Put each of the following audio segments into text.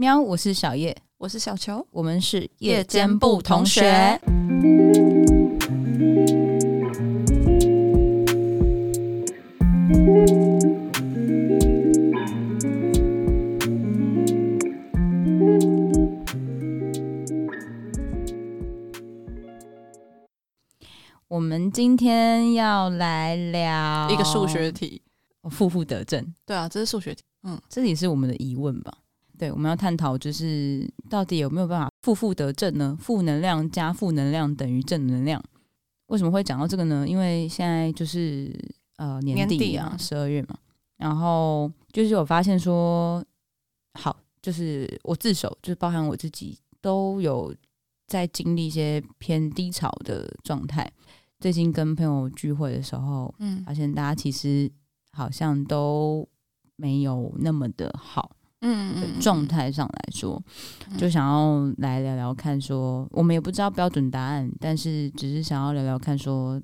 喵，我是小叶，我是小球，我们是夜间部同学。我们今天要来聊一个数学题，负负得正。对啊，这是数学题。嗯，这里是我们的疑问吧。对，我们要探讨就是到底有没有办法负负得正呢？负能量加负能量等于正能量。为什么会讲到这个呢？因为现在就是呃年底啊，十二月嘛。然后就是我发现说，好，就是我自首，就是包含我自己都有在经历一些偏低潮的状态。最近跟朋友聚会的时候，嗯，发现大家其实好像都没有那么的好。嗯，嗯，状态上来说，就想要来聊聊看，说我们也不知道标准答案，但是只是想要聊聊看，说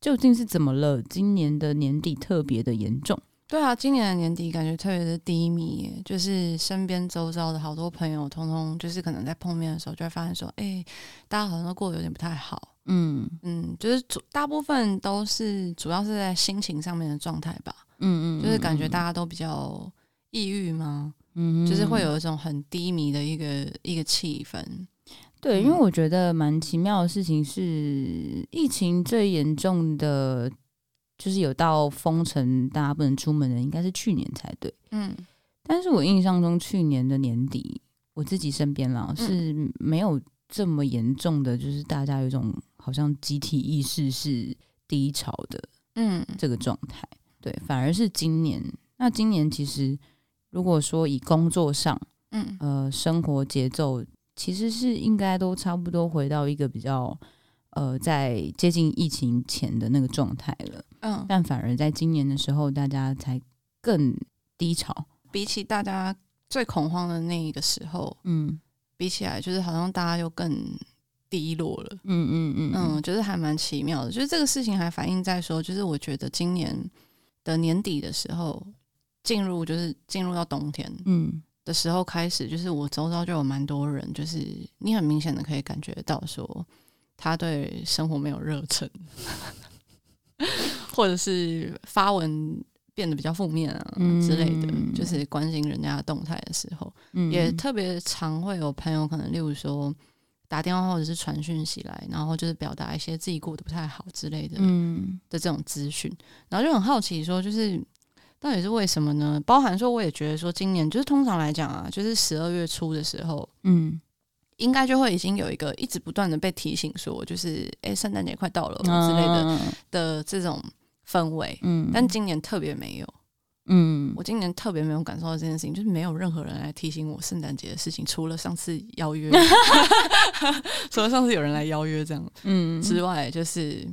究竟是怎么了？今年的年底特别的严重。对啊，今年的年底感觉特别的低迷耶，就是身边周遭的好多朋友，通通就是可能在碰面的时候，就会发现说，哎，大家好像都过得有点不太好。嗯嗯，就是主大部分都是主要是在心情上面的状态吧。嗯，嗯嗯，就是感觉大家都比较抑郁吗？嗯，就是会有一种很低迷的一个一个气氛，对，因为我觉得蛮奇妙的事情是，疫情最严重的，就是有到封城，大家不能出门的，应该是去年才对，嗯，但是我印象中去年的年底，我自己身边啦是没有这么严重的，就是大家有一种好像集体意识是低潮的，嗯，这个状态，对，反而是今年，那今年其实。如果说以工作上，嗯，呃，生活节奏其实是应该都差不多回到一个比较，呃，在接近疫情前的那个状态了，嗯，但反而在今年的时候，大家才更低潮，比起大家最恐慌的那一个时候，嗯，比起来就是好像大家又更低落了，嗯嗯嗯。嗯，就是还蛮奇妙的，就是这个事情还反映在说，就是我觉得今年的年底的时候。进入就是进入到冬天，嗯。的时候开始，就是我周遭就有蛮多人，就是你很明显的可以感觉到说，他对生活没有热忱，或者是发文变得比较负面啊之类的，嗯、就是关心人家的动态的时候，嗯、也特别常会有朋友可能例如说打电话或者是传讯息来，然后就是表达一些自己过得不太好之类的，嗯。的这种资讯，然后就很好奇说，就是。到底是为什么呢？包含说，我也觉得说，今年就是通常来讲啊，就是十二月初的时候，嗯，应该就会已经有一个一直不断的被提醒说，就是哎，圣诞节快到了之类的、嗯、的这种氛围，嗯，但今年特别没有，嗯，我今年特别没有感受到这件事情，就是没有任何人来提醒我圣诞节的事情，除了上次邀约，除了上次有人来邀约这样，嗯之外，就是。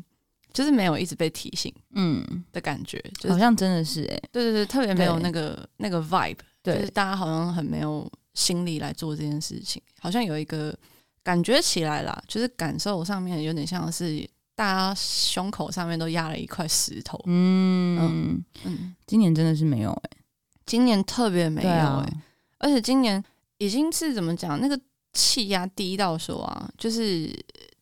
就是没有一直被提醒，嗯。的感觉，就是、好像真的是哎、欸，对对对，特别没有那个那个 vibe，对就是大家好像很没有心力来做这件事情，好像有一个感觉起来啦，就是感受上面有点像是大家胸口上面都压了一块石头，嗯。嗯，嗯。今年真的是没有哎、欸，今年特别没有哎、欸，啊、而且今年已经是怎么讲，那个气压低到说啊，就是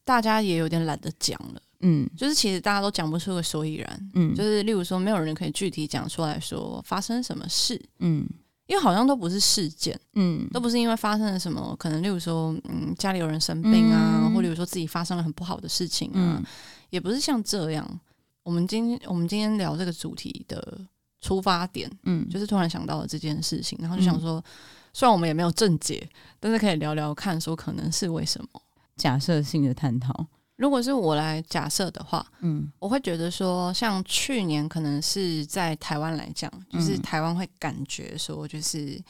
大家也有点懒得讲了。嗯，就是其实大家都讲不出个所以然，嗯，就是例如说没有人可以具体讲出来说发生什么事，嗯，因为好像都不是事件，嗯，都不是因为发生了什么，可能例如说，嗯，家里有人生病啊，嗯、或例如说自己发生了很不好的事情啊，嗯、也不是像这样。我们今天我们今天聊这个主题的出发点，嗯，就是突然想到了这件事情，然后就想说，嗯、虽然我们也没有正解，但是可以聊聊看，说可能是为什么，假设性的探讨。如果是我来假设的话，嗯，我会觉得说，像去年可能是在台湾来讲，就是台湾会感觉说，就是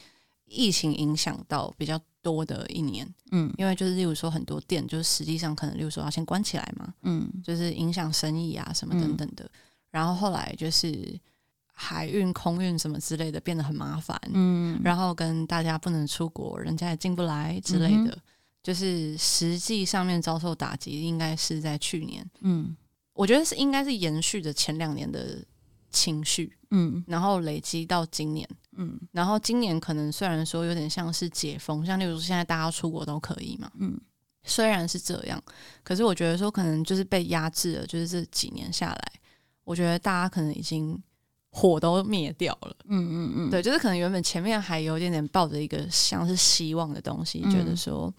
疫情影响到比较多的一年，嗯，因为就是例如说很多店，就是实际上可能例如说要先关起来嘛，嗯，就是影响生意啊什么等等的，然后后来就是海运、空运什么之类的变得很麻烦，嗯，然后跟大家不能出国，人家也进不来之类的。就是实际上面遭受打击，应该是在去年。嗯，我觉得是应该是延续着前两年的情绪，嗯，然后累积到今年，嗯，然后今年可能虽然说有点像是解封，像例如说现在大家出国都可以嘛，嗯，虽然是这样，可是我觉得说可能就是被压制了，就是这几年下来，我觉得大家可能已经火都灭掉了，嗯嗯嗯，对，就是可能原本前面还有一点点抱着一个像是希望的东西，嗯、觉得说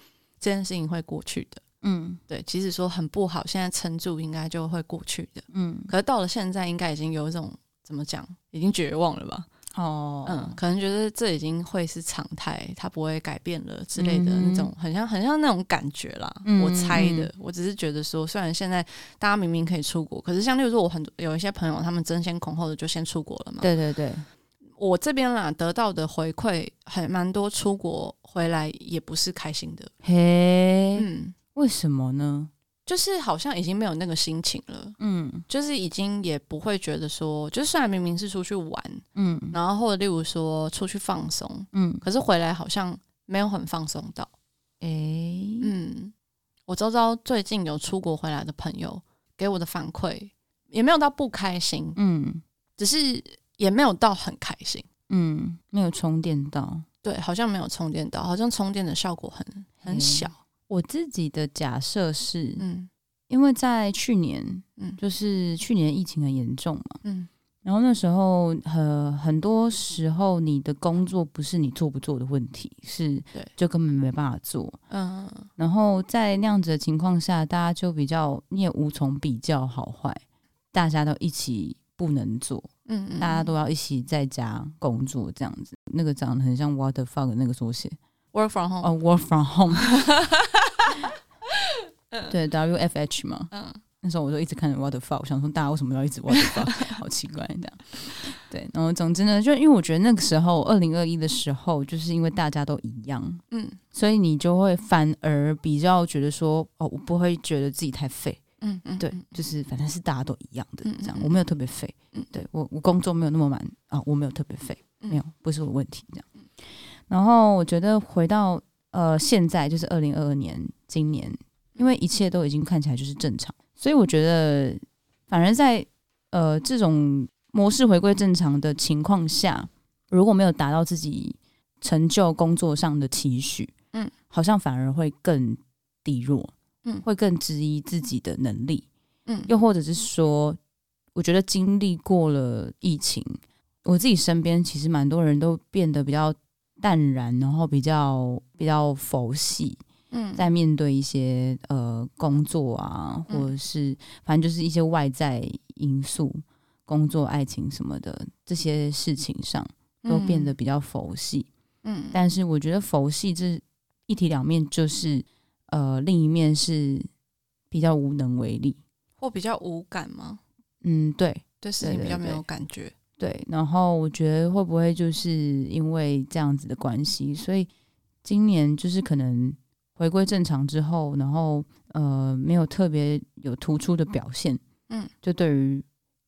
这件事情会过去的。嗯，对，即使说很不好，现在撑住应该就会过去的。嗯，可是到了现在，应该已经有一种怎么讲，已经绝望了吧？哦，嗯，可能觉得这已经会是常态，它不会改变了之类的那种，很像很像那种感觉啦。嗯、我猜的，我只是觉得说，虽然现在大家明明可以出国，可是像例如说，我很多有一些朋友，他们争先恐后的就先出国了嘛。对对对，我这边啦得到的回馈还蛮多，出国回来也不是开心的。嘿，嗯。为什么呢？就是好像已经没有那个心情了，嗯，就是已经也不会觉得说，就是虽然明明是出去玩，嗯，然后或者例如说出去放松，嗯，可是回来好像没有很放松到，诶、欸，嗯，我周遭最近有出国回来的朋友给我的反馈也没有到不开心，嗯，只是也没有到很开心，嗯，没有充电到，对，好像没有充电到，好像充电的效果很很小。欸我自己的假设是，嗯，因为在去年，嗯，就是去年疫情很严重嘛，嗯，然后那时候呃很多时候，你的工作不是你做不做的问题，是，对，就根本没办法做，嗯，然后在那样子的情况下，大家就比较你也无从比较好坏，大家都一起不能做，嗯，嗯，大家都要一起在家工作这样子，那个长得很像 What the fuck 的那个缩写。Work from home，哦、oh,，Work from home，对，W F H 嘛，嗯，那时候我就一直看着 What the fuck，我想说大家为什么要一直 What the fuck，好奇怪这样，对，然后总之呢，就因为我觉得那个时候二零二一的时候，就是因为大家都一样，嗯，所以你就会反而比较觉得说，哦，我不会觉得自己太废，嗯嗯，对，就是反正是大家都一样的这样，我没有特别废，嗯，对我我工作没有那么满啊，我没有特别废，没有，不是我问题这样。然后我觉得回到呃现在就是二零二二年今年，因为一切都已经看起来就是正常，所以我觉得反而在呃这种模式回归正常的情况下，如果没有达到自己成就工作上的期许，嗯，好像反而会更低落，嗯，会更质疑自己的能力，嗯，又或者是说，我觉得经历过了疫情，我自己身边其实蛮多人都变得比较。淡然，然后比较比较佛系，嗯，在面对一些呃工作啊，或者是反正就是一些外在因素，工作、爱情什么的这些事情上，都变得比较佛系，嗯。但是我觉得佛系这一体两面，就是呃另一面是比较无能为力，或比较无感吗？嗯，对，对事情比较没有感觉。对，然后我觉得会不会就是因为这样子的关系，所以今年就是可能回归正常之后，然后呃没有特别有突出的表现，嗯，就对于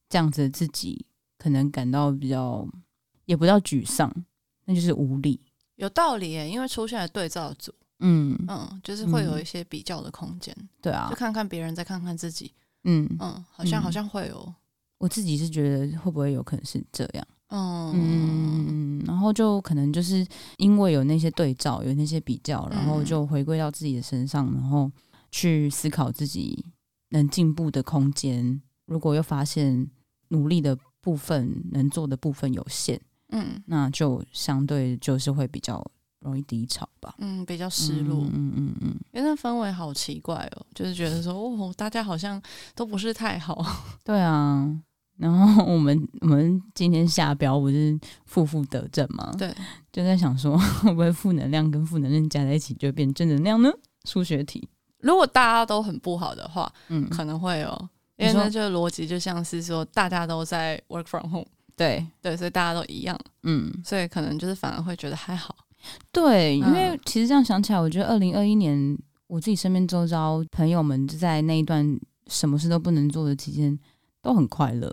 这样子的自己，可能感到比较也不叫沮丧，那就是无力。有道理耶，因为出现了对照组，嗯。嗯，就是会有一些比较的空间，嗯、对啊，就看看别人，再看看自己，嗯。嗯，好像好像会有。我自己是觉得会不会有可能是这样，嗯嗯，然后就可能就是因为有那些对照，有那些比较，然后就回归到自己的身上，然后去思考自己能进步的空间。如果又发现努力的部分能做的部分有限，嗯，那就相对就是会比较容易低潮吧，嗯，比较失落，嗯嗯嗯，嗯，因为那氛围好奇怪哦，就是觉得说哦，大家好像都不是太好，对啊。然后我们我们今天下标不是负负得正吗？对，就在想说 会不会负能量跟负能量加在一起就变正能量呢？数学题，如果大家都很不好的话，嗯，可能会哦，因为那这个逻辑就像是说大家都在 work from home，对。对，所以大家都一样，嗯，所以可能就是反而会觉得还好，对，因为其实这样想起来，我觉得二零二一年我自己身边周遭朋友们就在那一段什么事都不能做的期间。都很快乐，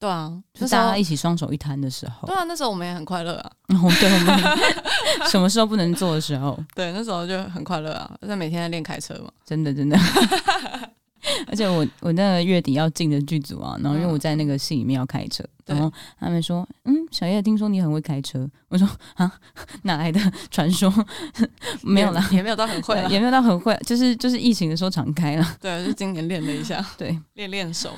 对啊，就大家一起双手一摊的时候，对啊，那时候我们也很快乐啊。对，我们 什么时候不能做的时候，对，那时候就很快乐啊，在每天在练开车嘛，真的真的。而且我我那个月底要进的剧组啊，然后因为我在那个戏里面要开车，嗯、然后他们说：“嗯，小叶，听说你很会开车。”我说：“啊，哪来的传说？没有啦，也没有到很会，也没有到很会，就是就是疫情的时候常开了。对，就今年练了一下，对，练练手。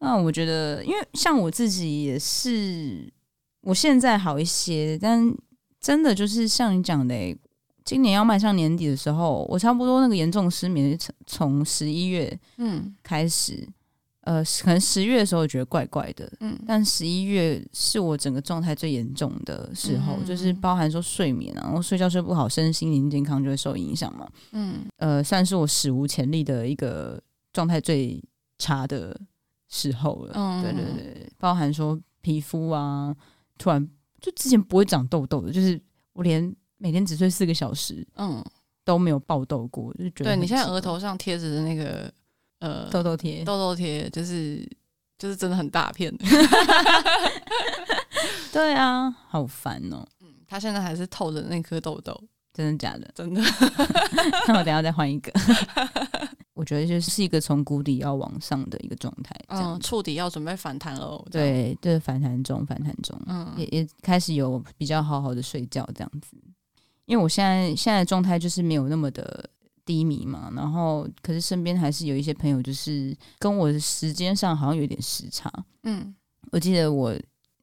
那我觉得，因为像我自己也是，我现在好一些，但真的就是像你讲的、欸。”今年要迈向年底的时候，我差不多那个严重失眠从从十一月嗯。开始，嗯、呃，可能十月的时候我觉得怪怪的，嗯，但十一月是我整个状态最严重的时候，嗯、就是包含说睡眠啊，然后睡觉睡不好，身心灵健康就会受影响嘛，嗯，呃，算是我史无前例的一个状态最差的时候了，嗯，对对对，包含说皮肤啊，突然就之前不会长痘痘的，就是我连。每天只睡四个小时，嗯，都没有爆痘过，就觉得。对，你现在额头上贴着的那个呃痘痘贴，痘痘贴就是就是真的很大片。对啊，好烦哦。嗯，他现在还是透着那颗痘痘，真的假的？真的。那我等下再换一个。我觉得就是一个从谷底要往上的一个状态，嗯，触底要准备反弹了。对，就是，反弹中，反弹中，嗯，也也开始有比较好好的睡觉这样子。因为我现在现在的状态就是没有那么的低迷嘛，然后可是身边还是有一些朋友，就是跟我的时间上好像有点时差。嗯，我记得我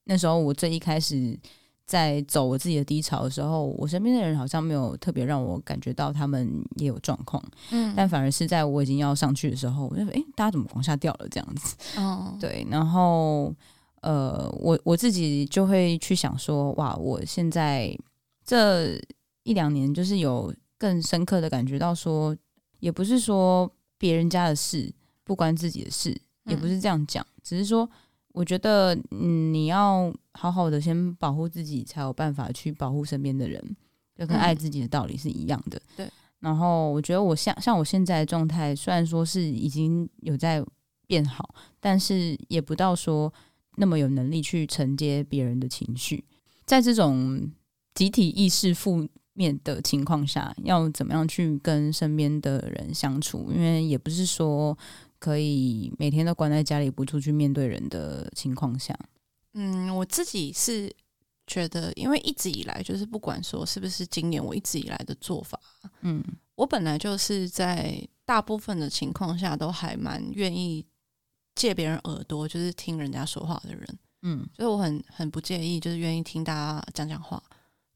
那时候我最一开始在走我自己的低潮的时候，我身边的人好像没有特别让我感觉到他们也有状况。嗯，但反而是在我已经要上去的时候，我就说：“诶，大家怎么往下掉了？”这样子。哦，对，然后呃，我我自己就会去想说：“哇，我现在这。”一两年，就是有更深刻的感觉到说，也不是说别人家的事不关自己的事，也不是这样讲，只是说，我觉得嗯你要好好的先保护自己，才有办法去保护身边的人，就跟爱自己的道理是一样的。对。然后我觉得我像像我现在的状态，虽然说是已经有在变好，但是也不到说那么有能力去承接别人的情绪，在这种集体意识负面的情况下，要怎么样去跟身边的人相处？因为也不是说可以每天都关在家里不出去面对人的情况下。嗯，我自己是觉得，因为一直以来就是不管说是不是今年我一直以来的做法，嗯，我本来就是在大部分的情况下都还蛮愿意借别人耳朵，就是听人家说话的人，嗯，所以我很很不介意，就是愿意听大家讲讲话。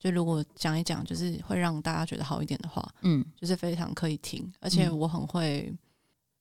就如果讲一讲，就是会让大家觉得好一点的话，嗯，就是非常可以听，而且我很会，嗯、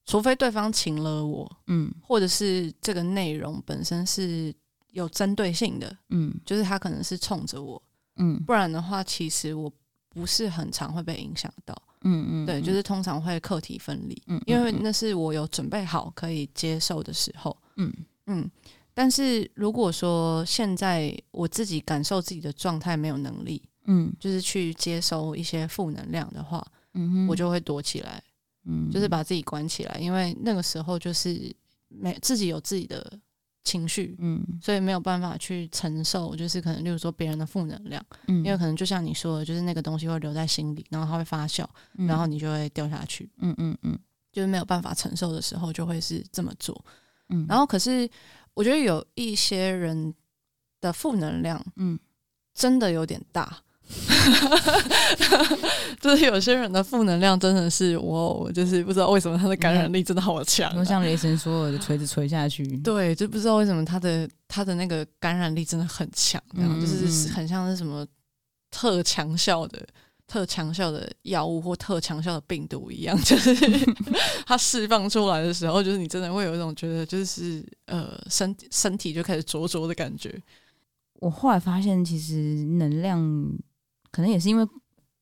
除非对方请了我，嗯，或者是这个内容本身是有针对性的，嗯，就是他可能是冲着我，嗯，不然的话，其实我不是很常会被影响到，嗯嗯，对，就是通常会课题分离，嗯，因为那是我有准备好可以接受的时候，嗯。嗯。但是如果说现在我自己感受自己的状态没有能力，嗯，就是去接收一些负能量的话，嗯哼，我就会躲起来，嗯，就是把自己关起来，因为那个时候就是没自己有自己的情绪，嗯，所以没有办法去承受，就是可能例如说别人的负能量，嗯，因为可能就像你说的，就是那个东西会留在心里，然后它会发酵，嗯，然后你就会掉下去，嗯嗯嗯，就是没有办法承受的时候，就会是这么做，嗯，然后可是。我觉得有一些人的负能量，嗯，真的有点大，就是有些人的负能量真的是我，就是不知道为什么他的感染力真的好强，啊，像雷神说的锤子锤下去，对，就不知道为什么他的他的那个感染力真的很强，这样就是很像是什么特强效的。特强效的药物或特强效的病毒一样，就是它释放出来的时候，就是你真的会有一种觉得，就是呃，身身体就开始灼灼的感觉。我后来发现，其实能量可能也是因为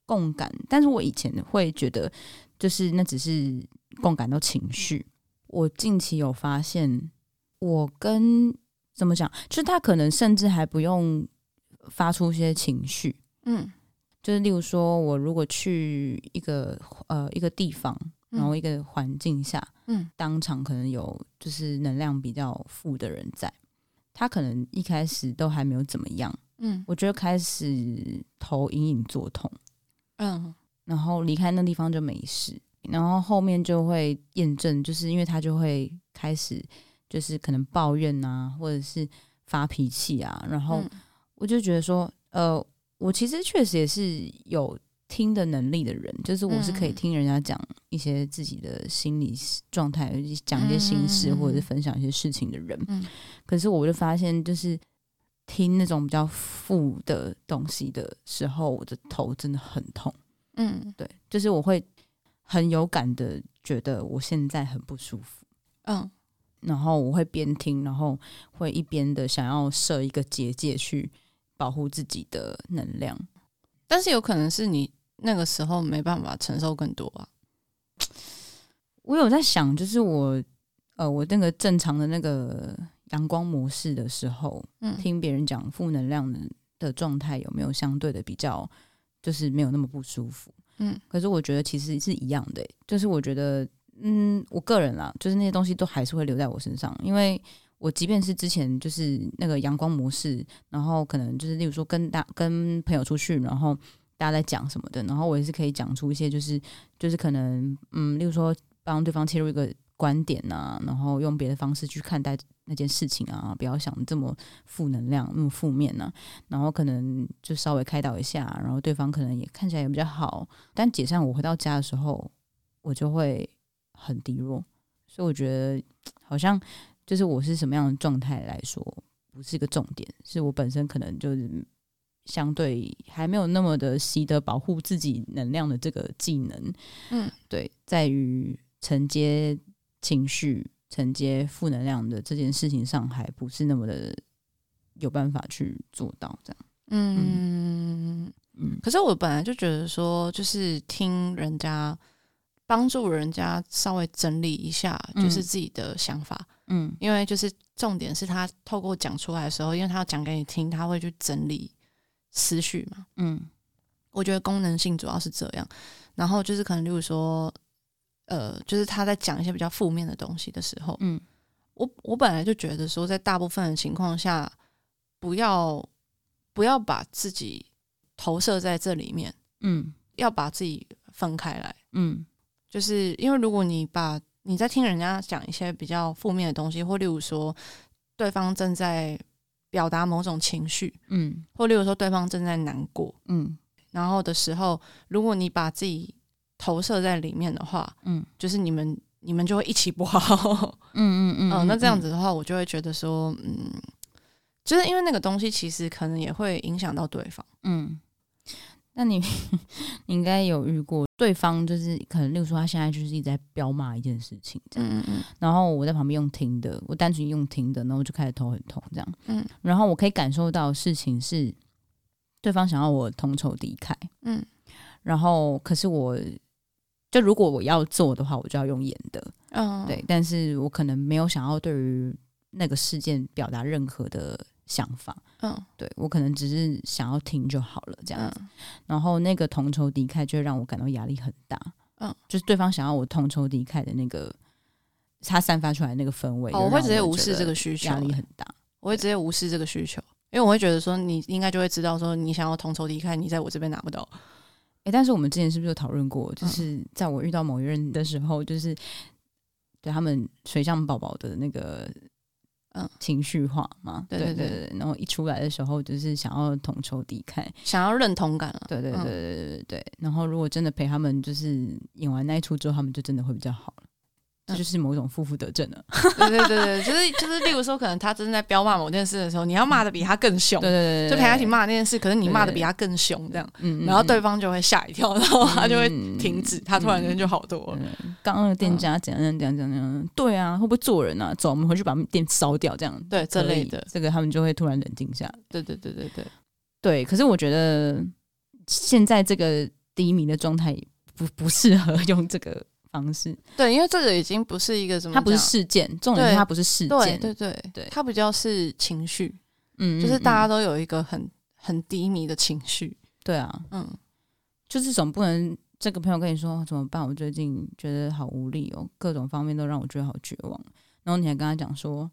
共感，但是我以前会觉得，就是那只是共感到情绪。我近期有发现，我跟怎么讲，就是他可能甚至还不用发出一些情绪，嗯。就是例如说，我如果去一个呃一个地方，然后一个环境下，嗯，当场可能有就是能量比较负的人在，他可能一开始都还没有怎么样，嗯，我觉得开始头隐隐作痛，嗯，然后离开那地方就没事，然后后面就会验证，就是因为他就会开始就是可能抱怨啊，或者是发脾气啊，然后我就觉得说，呃，我其实确实也是有听的能力的人，就是我是可以听人家讲一些自己的心理状态，讲一些心事，或者是分享一些事情的人。可是我就发现，就是听那种比较负的东西的时候，我的头真的很痛。嗯，对，就是我会很有感的觉得我现在很不舒服。嗯，然后我会边听，然后会一边的想要设一个结界去保护自己的能量，但是有可能是你。那个时候没办法承受更多啊！我有在想，就是我呃，我那个正常的那个阳光模式的时候，嗯，听别人讲负能量的的状态有没有相对的比较，就是没有那么不舒服，嗯。可是我觉得其实是一样的，就是我觉得，嗯，我个人啦，就是那些东西都还是会留在我身上，因为我即便是之前就是那个阳光模式，然后可能就是例如说跟大跟朋友出去，然后。大家在讲什么的，然后我也是可以讲出一些，就是就是可能，嗯，例如说帮对方切入一个观点啊，然后用别的方式去看待那件事情啊，不要想这么负能量，那么负面呢、啊，然后可能就稍微开导一下，然后对方可能也看起来也比较好。但解散我回到家的时候，我就会很低落，所以我觉得好像就是我是什么样的状态来说，不是一个重点，是我本身可能就是。相对还没有那么的习得保护自己能量的这个技能，嗯，对，在于承接情绪、承接负能量的这件事情上，还不是那么的有办法去做到这样。嗯嗯。可是我本来就觉得说，就是听人家帮助人家稍微整理一下，就是自己的想法，嗯，因为就是重点是他透过讲出来的时候，因为他要讲给你听，他会去整理。思绪嘛，嗯，我觉得功能性主要是这样，然后就是可能，例如说，呃，就是他在讲一些比较负面的东西的时候，嗯，我我本来就觉得说，在大部分的情况下，不要不要把自己投射在这里面，嗯，要把自己分开来，嗯，就是因为如果你把你在听人家讲一些比较负面的东西，或例如说对方正在。表达某种情绪，嗯，或例如说对方正在难过，嗯，然后的时候，如果你把自己投射在里面的话，嗯，就是你们你们就会一起不好，嗯嗯嗯，嗯，那这样子的话，我就会觉得说，嗯，就是因为那个东西其实可能也会影响到对方，嗯。那你 你应该有遇过对方，就是可能，例如说他现在就是一直在彪骂一件事情，这样，嗯嗯，然后我在旁边用听的，我单纯用听的，然后我就开始头很痛，这样，嗯，然后我可以感受到事情是对方想要我同仇敌忾，嗯，然后可是我就如果我要做的话，我就要用演的，嗯，对，但是我可能没有想要对于那个事件表达任何的。想法，嗯，对，我可能只是想要听就好了，这样子。嗯、然后那个同仇敌忾就会让我感到压力很大，嗯，就是对方想要我同仇敌忾的那个，他散发出来那个氛围，哦，我会直接无视这个需求，压力很大，我会直接无视这个需求，因为我会觉得说你应该就会知道说你想要同仇敌忾，你在我这边拿不到。哎，但是我们之前是不是有讨论过？就是在我遇到某一任的时候，就是对他们水象宝宝的那个。嗯，情绪化嘛，对对对对，然后一出来的时候就是想要同仇敌忾，想要认同感，对对对对对对对。然后如果真的陪他们，就是演完那一出之后，他们就真的会比较好了。这就是某种负负得正了，对对对对，就是就是，例如说，可能他正在彪骂某件事的时候，你要骂的比他更凶，对对对，就陪他一起骂那件事，可是你骂的比他更凶，这样，嗯，然后对方就会吓一跳，然后他就会停止，他突然间就好多了。刚刚的店家怎样怎样怎样怎样，对啊，会不会做人啊？走，我们回去把店烧掉，这样，对，这类的，这个他们就会突然冷静下。对对对对对，对。可是我觉得现在这个低迷的状态不不适合用这个。方式。对，因为这个已经不是一个什么，它不是事件，重点是它不是事件，对对对对，它比较是情绪，嗯，就是大家都有一个很很低迷的情绪，对啊，嗯，就是总不能这个朋友跟你说怎么办，我最近觉得好无力哦，各种方面都让我觉得好绝望，然后你还跟他讲说，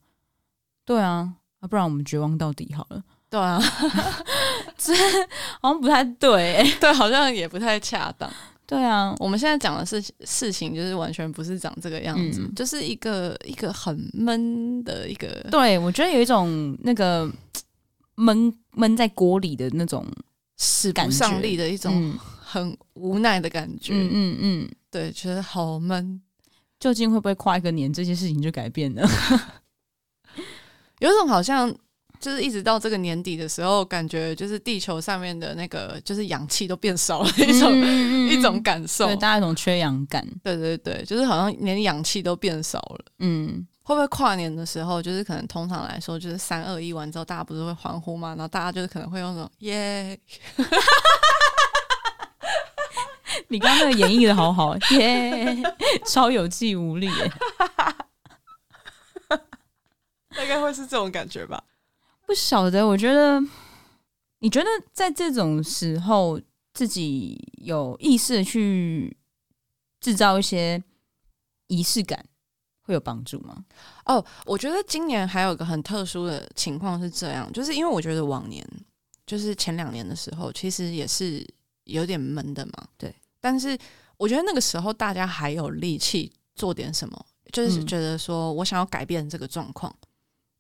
对啊，啊不然我们绝望到底好了，对啊，这好像不太对，对，好像也不太恰当。对啊，我们现在讲的事事情就是完全不是长这个样子，嗯、就是一个一个很闷的一个。对，我觉得有一种那个闷闷在锅里的那种使不上力的一种很无奈的感觉。嗯嗯嗯，对，觉得好闷。究竟会不会跨一个年，这些事情就改变了？有种好像。就是一直到这个年底的时候，感觉就是地球上面的那个就是氧气都变少了 一种、嗯、一种感受，对，大家一种缺氧感。对对对，就是好像连氧气都变少了。嗯，会不会跨年的时候，就是可能通常来说，就是三二一完之后，大家不是会欢呼吗？然后大家就是可能会用那种耶，你刚刚那个演绎的好好耶，超有气无力，大概会是这种感觉吧。不晓得，我觉得，你觉得在这种时候，自己有意识的去制造一些仪式感，会有帮助吗？哦，我觉得今年还有一个很特殊的情况是这样，就是因为我觉得往年就是前两年的时候，其实也是有点闷的嘛。对，但是我觉得那个时候大家还有力气做点什么，就是觉得说我想要改变这个状况。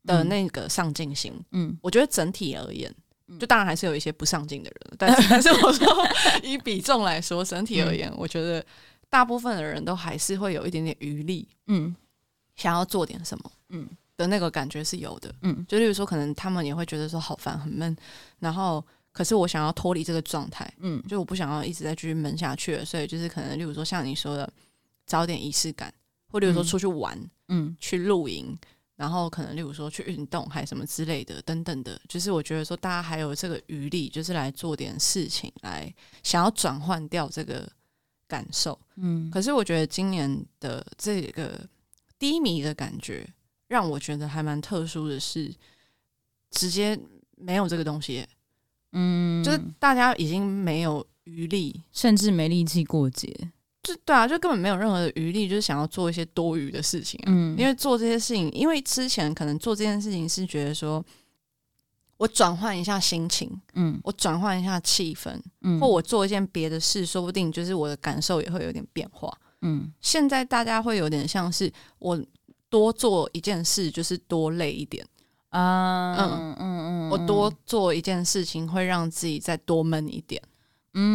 的那个上进心，嗯，我觉得整体而言，就当然还是有一些不上进的人，但是 但是我说以比重来说，整体而言，我觉得大部分的人都还是会有一点点余力，嗯，想要做点什么，嗯。的那个感觉是有的，嗯，就例如说，可能他们也会觉得说好烦很闷，然后可是我想要脱离这个状态，嗯，就我不想要一直在继续闷下去了，所以就是可能例如说像你说的，找点仪式感，或例如说出去玩，嗯，去露营。然后可能，例如说去运动，还什么之类的，等等的，就是我觉得说大家还有这个余力，就是来做点事情，来想要转换掉这个感受。嗯，可是我觉得今年的这个低迷的感觉，让我觉得还蛮特殊的是，直接没有这个东西。嗯，就是大家已经没有余力，甚至没力气过节。就对啊，就根本没有任何的余力，就是想要做一些多余的事情啊。嗯，因为做这些事情，因为之前可能做这件事情是觉得说，我转换一下心情，嗯，我转换一下气氛，嗯，或我做一件别的事，说不定就是我的感受也会有点变化。嗯，现在大家会有点像是我多做一件事，就是多累一点啊，嗯嗯嗯，我多做一件事情会让自己再多闷一点。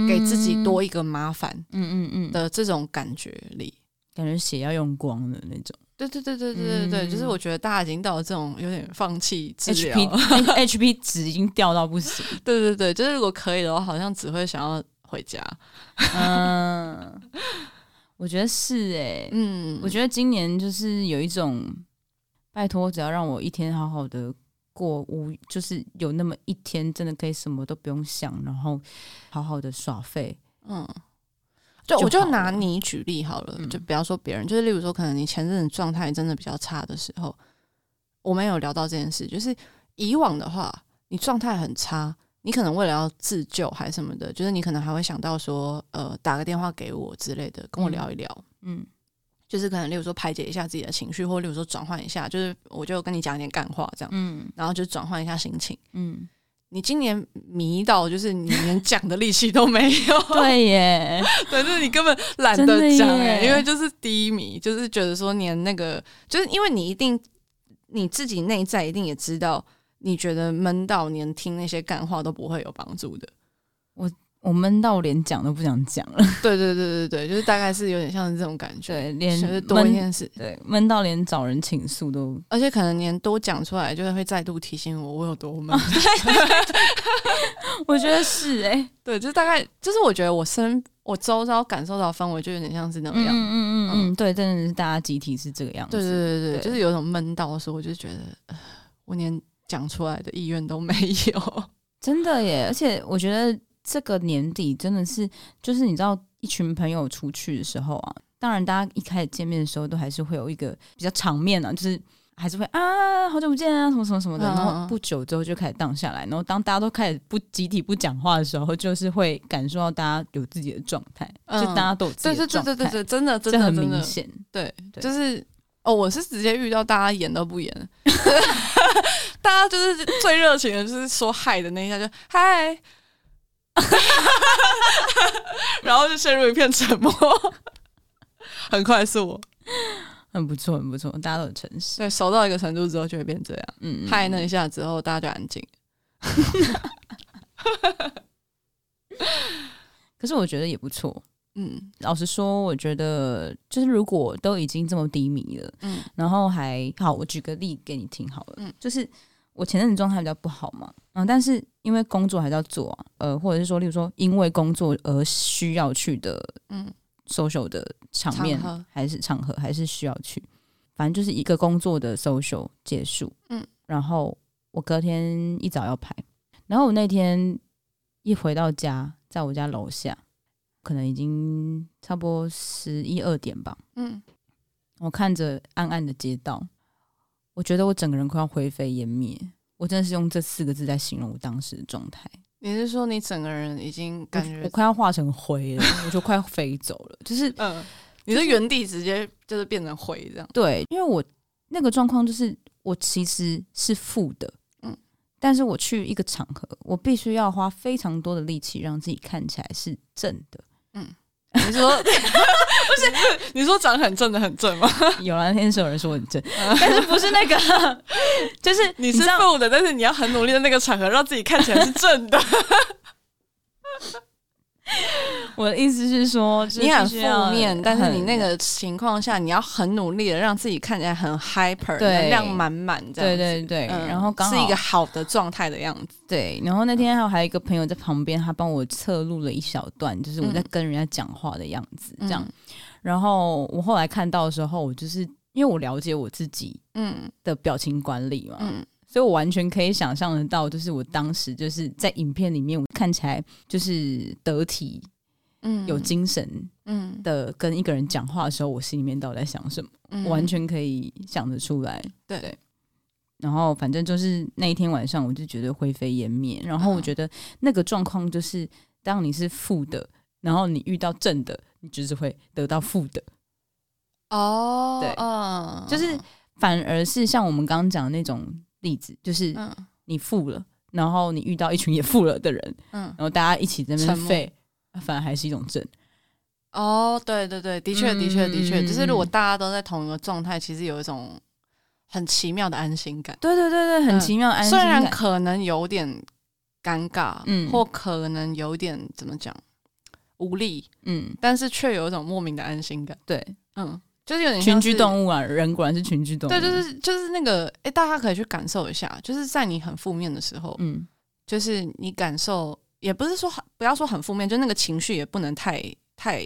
给自己多一个麻烦，嗯嗯嗯的这种感觉里，感觉血要用光的那种。对对对对对对对，就是我觉得大家已经到了这种有点放弃治疗，HP 值已经掉到不行。对对对，就是如果可以的话，好像只会想要回家。嗯，我觉得是哎，嗯，我觉得今年就是有一种，拜托，只要让我一天好好的。过无就是有那么一天，真的可以什么都不用想，然后好好的耍废。嗯，就，就我就拿你举例好了，嗯、就不要说别人，就是例如说，可能你前阵子状态真的比较差的时候，我们有聊到这件事，就是以往的话，你状态很差，你可能为了要自救还是什么的，就是你可能还会想到说，呃，打个电话给我之类的，跟我聊一聊。嗯。嗯就是可能，例如说排解一下自己的情绪，或例如说转换一下，就是我就跟你讲一点干话这样，嗯，然后就转换一下心情，嗯。你今年迷到就是你连讲的力气都没有，对耶，对，就是你根本懒得讲哎，因为就是低迷，就是觉得说连那个，就是因为你一定你自己内在一定也知道，你觉得闷到连听那些干话都不会有帮助的，我。我闷到连讲都不想讲了。对对对对对，就是大概是有点像是这种感觉。对，连就是多一件事，对，闷到连找人倾诉都，而且可能连多讲出来，就是会再度提醒我我有多闷。我觉得是哎、欸，对，就是大概就是我觉得我身我周遭感受到氛围就有点像是那样。嗯嗯嗯嗯，对，真的是大家集体是这个样子。对对对对，对就是有种闷到的时候，我就觉得、呃、我连讲出来的意愿都没有。真的耶，而且我觉得。这个年底真的是，就是你知道，一群朋友出去的时候啊，当然大家一开始见面的时候都还是会有一个比较场面啊，就是还是会啊，好久不见啊，什么什么什么的。然后不久之后就开始荡下来，然后当大家都开始不集体不讲话的时候，就是会感受到大家有自己的状态，就大家都有自己的状态，对对对对对，真的真的很明显，对，就是哦，我是直接遇到大家演都不演，大家就是最热情的，就是说嗨的那一下就嗨。然后就陷入一片沉默，很快速，很不错，很不错，大家都很诚实。对，熟到一个程度之后就会变这样，嗯，嗨那一下之后，大家就安静。可是我觉得也不错，嗯，老实说，我觉得就是如果都已经这么低迷了，嗯，然后还好，我举个例给你听好了，嗯，就是我前阵子状态比较不好嘛，嗯，但是因为工作还是要做啊，呃，或者是说，例如说因为工作而需要去的，嗯，social 的场面还是场合还是需要去，反正就是一个工作的 social 结束，嗯，然后我隔天一早要排，然后我那天一回到家。在我家楼下，可能已经差不多十一二点吧。嗯，我看着暗暗的街道，我觉得我整个人快要灰飞烟灭。我真的是用这四个字在形容我当时的状态。你是说你整个人已经感觉我，我快要化成灰了，我就快要飞走了。就是，嗯，你的原地直接就是变成灰这样。对，因为我那个状况就是我其实是负的。嗯但是我去一个场合，我必须要花非常多的力气让自己看起来是正的。嗯，你说 不是？你说长很正的很正吗？有啊那天是有人说很正，但是不是那个，就是你是负的，但是你要很努力的那个场合让自己看起来是正的。我的意思是说，你很负面，但是你那个情况下，你要很努力的让自己看起来很 hyper，能量满满，这样对对对，然后刚好是一个好的状态的样子。对，然后那天还有还有一个朋友在旁边，他帮我侧录了一小段，就是我在跟人家讲话的样子，这样。然后我后来看到的时候，我就是因为我了解我自己，嗯，的表情管理嘛，嗯。所以我完全可以想象得到，就是我当时就是在影片里面，我看起来就是得体，嗯，有精神，嗯的跟一个人讲话的时候，我心里面到底在想什么，嗯、我完全可以想得出来。对，对，然后反正就是那一天晚上，我就觉得灰飞烟灭。然后我觉得那个状况就是，当你是负的，然后你遇到正的，你就是会得到负的。哦，对，嗯，就是反而是像我们刚刚讲的那种。例子就是，你富了，然后你遇到一群也富了的人，嗯，然后大家一起在那边废，反而还是一种正。哦，对对对，的确的确的确，就是如果大家都在同一个状态，其实有一种很奇妙的安心感。对对对对，很奇妙安心感。虽然可能有点尴尬，嗯，或可能有点怎么讲无力，嗯，但是却有一种莫名的安心感。对，嗯。就是有点群居动物啊，人果然是群居动物。对，就是就是那个，哎、欸，大家可以去感受一下，就是在你很负面的时候，嗯，就是你感受，也不是说不要说很负面，就那个情绪也不能太太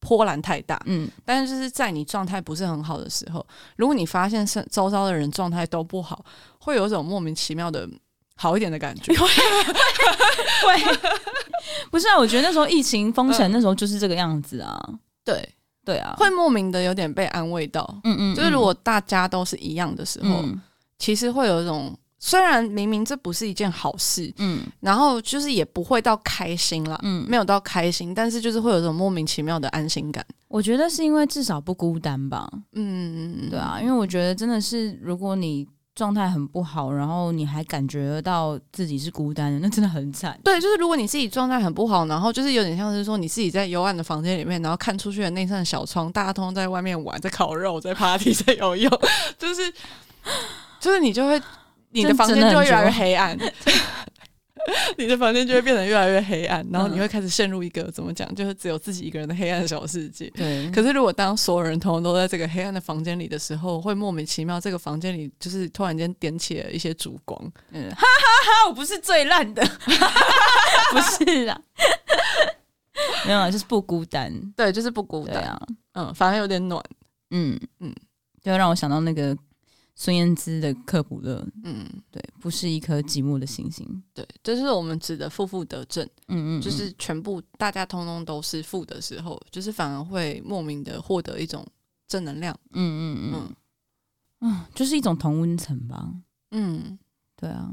波澜太大，嗯。但是就是在你状态不是很好的时候，如果你发现是周遭的人状态都不好，会有一种莫名其妙的好一点的感觉。会，不是啊？我觉得那时候疫情封城，那时候就是这个样子啊。对。对啊，会莫名的有点被安慰到，嗯，嗯嗯，就是如果大家都是一样的时候，嗯、其实会有一种，虽然明明这不是一件好事，嗯，然后就是也不会到开心啦，嗯，没有到开心，但是就是会有一种莫名其妙的安心感。我觉得是因为至少不孤单吧，嗯嗯，对啊，因为我觉得真的是如果你。状态很不好，然后你还感觉到自己是孤单的，那真的很惨。对，就是如果你自己状态很不好，然后就是有点像是说你自己在幽暗的房间里面，然后看出去的那扇小窗，大家通通在外面玩，在烤肉，在 party，在游泳，就是就是你就会你的房间就会越来越黑暗。你的房间就会变得越来越黑暗，然后你会开始陷入一个怎么讲，就是只有自己一个人的黑暗小世界。对。可是如果当所有人通通都在这个黑暗的房间里的时候，会莫名其妙，这个房间里就是突然间点起了一些烛光。嗯，哈哈哈！我不是最烂的，不是啦，没有啊，就是不孤单。对，就是不孤单啊。嗯，反而有点暖。嗯嗯，就让我想到那个。孙燕姿的《克卜勒》，嗯，对，不是一颗寂寞的星星，对，这是我们指的负负得正，嗯，嗯嗯，就是全部大家通通都是负的时候，就是反而会莫名的获得一种正能量，嗯嗯嗯，嗯，嗯，就是一种同温层吧，嗯，对啊，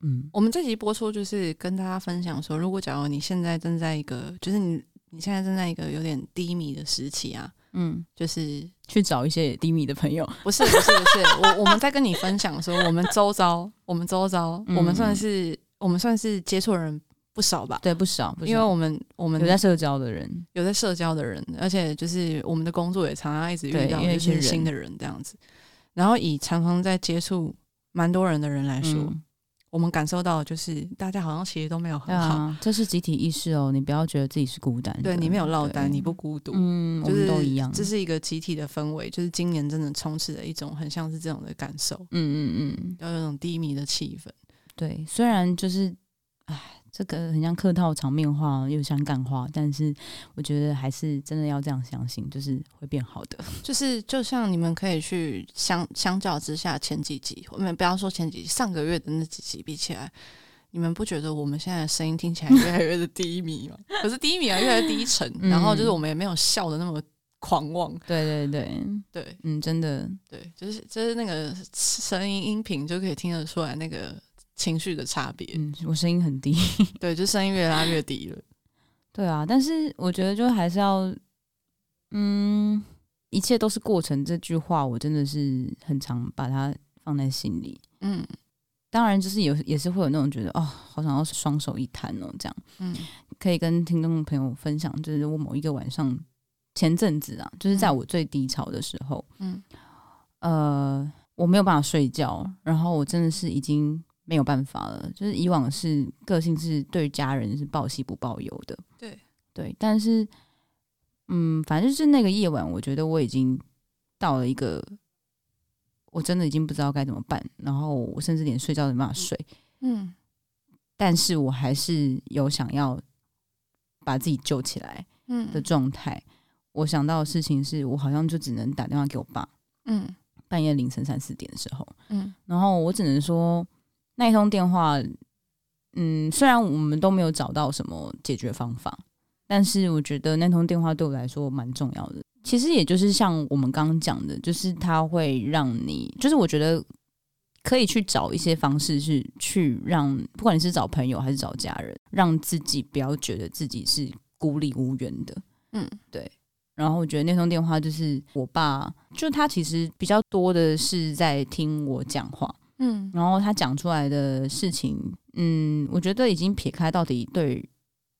嗯，我们这集播出就是跟大家分享说，如果假如你现在正在一个，就是你你现在正在一个有点低迷的时期啊。嗯，就是去找一些低迷的朋友，不是不是不是，我我们在跟你分享说，我们周遭，我们周遭，嗯、我们算是我们算是接触人不少吧？对，不少，不少，因为我们我们有在社交的人，有在社交的人，而且就是我们的工作也常常一直遇到一些新的人这样子。然后以常常在接触蛮多人的人来说。嗯我们感受到，就是大家好像其实都没有很好，啊，这是集体意识哦。你不要觉得自己是孤单，对，你没有落单，你不孤独，嗯，就是，我们都一样。这是一个集体的氛围，就是今年真的充斥了一种很像是这种的感受，嗯嗯嗯，要有种低迷的气氛。对，虽然就是，唉。这个很像客套场面话，又像干话，但是我觉得还是真的要这样相信，就是会变好的。就是就像你们可以去相相较之下，前几集我们不要说前几集，上个月的那几集比起来，你们不觉得我们现在的声音听起来越来越的低迷吗？可是低迷啊，越来越低沉，嗯、然后就是我们也没有笑的那么狂妄。对对对对，嗯，真的对，就是就是那个声音音频就可以听得出来那个。情绪的差别，嗯，我声音很低，对，就声音越拉越低了，对啊，但是我觉得就还是要，嗯，一切都是过程。这句话我真的是很常把它放在心里，嗯，当然就是有也是会有那种觉得哦，好想要双手一摊哦，这样，嗯，可以跟听众朋友分享，就是我某一个晚上前阵子啊，就是在我最低潮的时候，嗯，呃，我没有办法睡觉，然后我真的是已经。没有办法了，就是以往是个性是对家人是报喜不报忧的，对。对，但是嗯，反正就是那个夜晚，我觉得我已经到了一个，我真的已经不知道该怎么办，然后我甚至连睡觉都没办法睡，嗯，但是我还是有想要把自己救起来，嗯。的状态。我想到的事情是我好像就只能打电话给我爸，嗯，半夜凌晨三四点的时候，嗯，然后我只能说。那一通电话，嗯，虽然我们都没有找到什么解决方法，但是我觉得那通电话对我来说蛮重要的。其实也就是像我们刚刚讲的，就是它会让你，就是我觉得可以去找一些方式，是去让不管你是找朋友还是找家人，让自己不要觉得自己是孤立无援的。嗯，对。然后我觉得那通电话就是我爸，就他其实比较多的是在听我讲话。嗯，然后他讲出来的事情，嗯，我觉得已经撇开到底对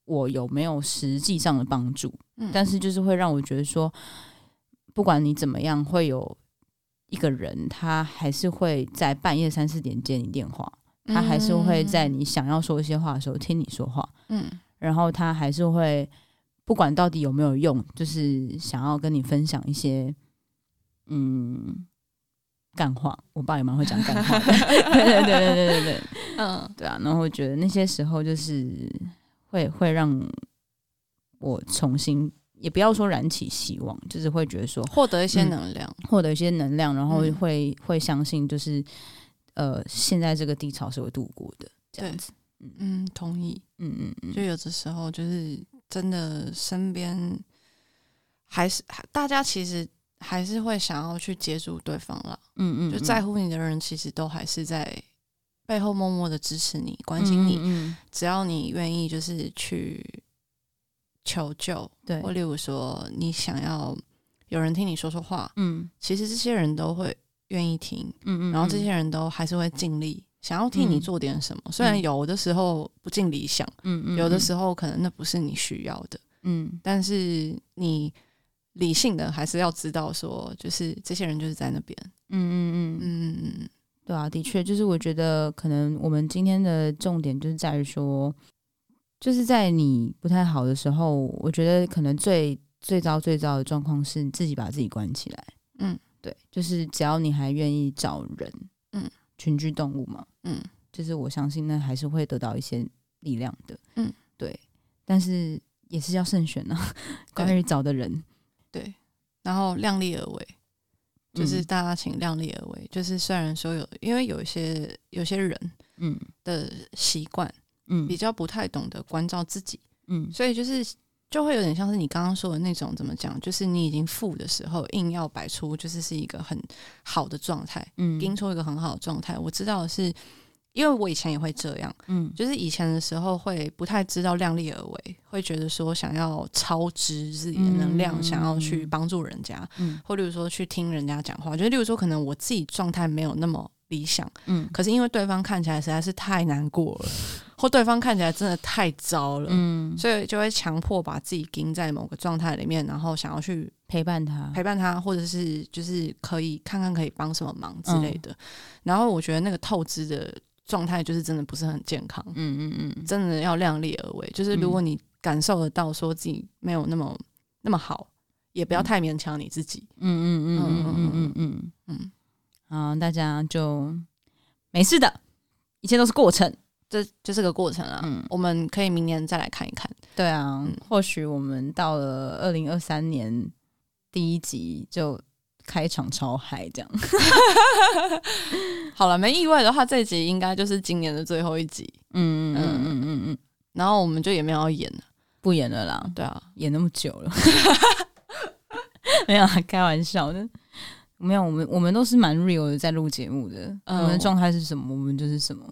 我有没有实际上的帮助，嗯，但是就是会让我觉得说，不管你怎么样，会有一个人，他还是会在半夜三四点接你电话，他还是会在你想要说一些话的时候听你说话，嗯，然后他还是会不管到底有没有用，就是想要跟你分享一些，嗯。干话，我爸也蛮会讲干话的。对对对对对对对，嗯，对啊。然后我觉得那些时候就是会会让我重新，也不要说燃起希望，就是会觉得说获得一些能量，嗯，获得一些能量，然后会、嗯、会相信，就是呃，现在这个低潮是会度过的，这样子。嗯，同意。嗯嗯嗯，就有的时候就是真的身边还是大家其实。还是会想要去接住对方了，嗯，嗯嗯，就在乎你的人其实都还是在背后默默的支持你、关心你。嗯，嗯，只要你愿意，就是去求救，对，或例如说你想要有人听你说说话，嗯，其实这些人都会愿意听，嗯，嗯嗯，然后这些人都还是会尽力想要替你做点什么。嗯，虽然有的时候不尽理想，嗯，嗯嗯，有的时候可能那不是你需要的，嗯，但是你。理性的还是要知道说，就是这些人就是在那边。嗯嗯嗯。嗯嗯，对啊，的确，就是我觉得可能我们今天的重点就是在于说，就是在你不太好的时候，我觉得可能最最糟最糟的状况是你自己把自己关起来。嗯，对，就是只要你还愿意找人，嗯，群居动物嘛，嗯，就是我相信那还是会得到一些力量的。嗯，对，但是也是要慎选啊，关于找的人。对，然后量力而为，就是大家请量力而为。嗯、就是虽然说有，因为有一些有些人，嗯，的习惯，嗯，比较不太懂得关照自己，嗯，所以就是就会有点像是你刚刚说的那种，怎么讲？就是你已经富的时候，硬要摆出就是是一个很好的状态，嗯，给出一个很好的状态。我知道的是。因为我以前也会这样，嗯，就是以前的时候会不太知道量力而为，会觉得说想要超支自己的能量，嗯、想要去帮助人家，嗯，或例如说去听人家讲话，就例如说可能我自己状态没有那么理想，嗯，可是因为对方看起来实在是太难过了，或对方看起来真的太糟了，嗯，所以就会强迫把自己盯在某个状态里面，然后想要去陪伴他，陪伴他，或者是就是可以看看可以帮什么忙之类的。嗯、然后我觉得那个透支的状态就是真的不是很健康，嗯嗯嗯，真的要量力而为。就是如果你感受得到说自己没有那么那么好，也不要太勉强你自己，嗯嗯嗯嗯嗯嗯嗯嗯。嗯啊，大家就没事的，一切都是过程，这就是个过程啊。嗯，我们可以明年再来看一看。对啊，嗯、或许我们到了二零二三年第一集就开场超嗨，这样。好了，没意外的话，这一集应该就是今年的最后一集。嗯嗯嗯嗯嗯嗯。然后我们就也没有要演了，不演了啦。对啊，演那么久了，没有开玩笑的。没有，我们我们都是蛮 real 的，在录节目的。嗯、我们的状态是什么，我们就是什么。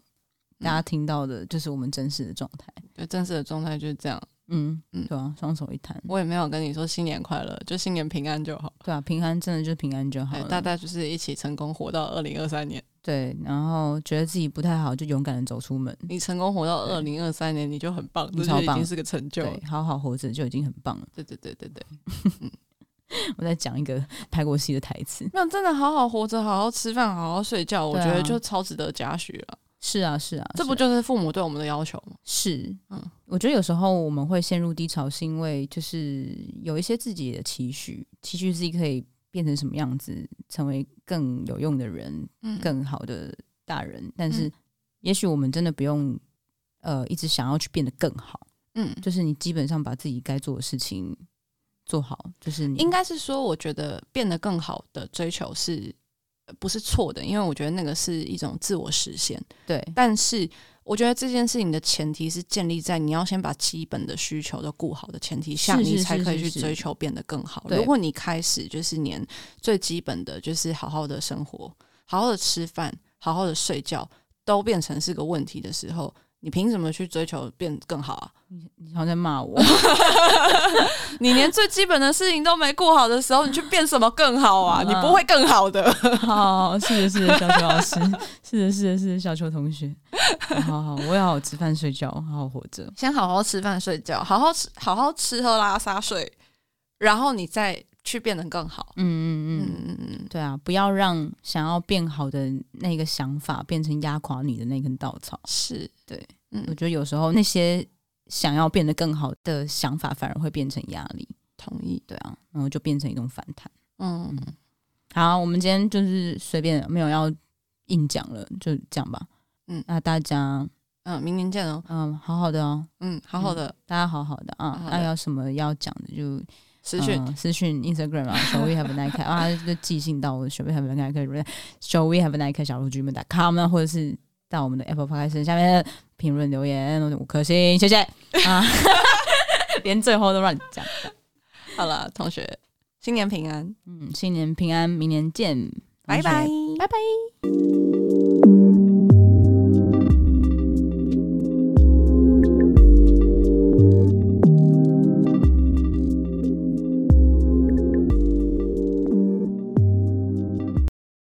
大家听到的就是我们真实的状态。对，真实的状态就是这样。嗯嗯，对啊，双手一摊。我也没有跟你说新年快乐，就新年平安就好。对啊，平安真的就是平安就好。大家就是一起成功活到二零二三年。对，然后觉得自己不太好，就勇敢的走出门。你成功活到二零二三年，你就很棒，你超棒，已经是个成就。对，好好活着就已经很棒了。对对对对对。我在讲一个拍过戏的台词，那真的好好活着，好好吃饭，好好睡觉，我觉得就超值得嘉许了。是啊，是啊，这不就是父母对我们的要求吗？是，嗯，我觉得有时候我们会陷入低潮，是因为就是有一些自己的期许，期许自己可以变成什么样子，成为更有用的人，嗯，更好的大人。但是，也许我们真的不用，呃，一直想要去变得更好。嗯，就是你基本上把自己该做的事情。做好就是你，应该是说，我觉得变得更好的追求是不是错的？因为我觉得那个是一种自我实现。对，但是我觉得这件事情的前提是建立在你要先把基本的需求都顾好的前提下，你才可以去追求变得更好。如果你开始就是连最基本的就是好好的生活、好好的吃饭、好好的睡觉都变成是个问题的时候。你凭什么去追求变更好啊？你你好像在骂我，你连最基本的事情都没顾好的时候，你去变什么更好啊？你不会更好的。好，是的，是的，小球老师，是的，是的，是的，小球同学。好好，我要好好吃饭睡觉，好好活着。先好好吃饭睡觉，好好吃，好好吃喝拉撒睡，然后你再去变得更好。嗯嗯嗯嗯嗯，对啊，不要让想要变好的那个想法变成压垮你的那根稻草。是对。嗯，我觉得有时候那些想要变得更好的想法，反而会变成压力。同意，对啊，然后就变成一种反弹。嗯，嗯，好，我们今天就是随便，没有要硬讲了，就这样吧。嗯，那大家，嗯，明年见哦。嗯，好好的哦。嗯，好好的，大家好好的啊。那有什么要讲的就私讯私讯 Instagram 啊，Shall we have a nice 啊，就寄信到我 Shall we have a nice Shall we have a nice 小鹿 gmail.com 或者是。到我们的 Apple Podcast 下面评论留言，五颗星，谢谢啊！连最后都乱讲。好了，同学，新年平安，嗯，新年平安，明年见，拜拜，拜拜。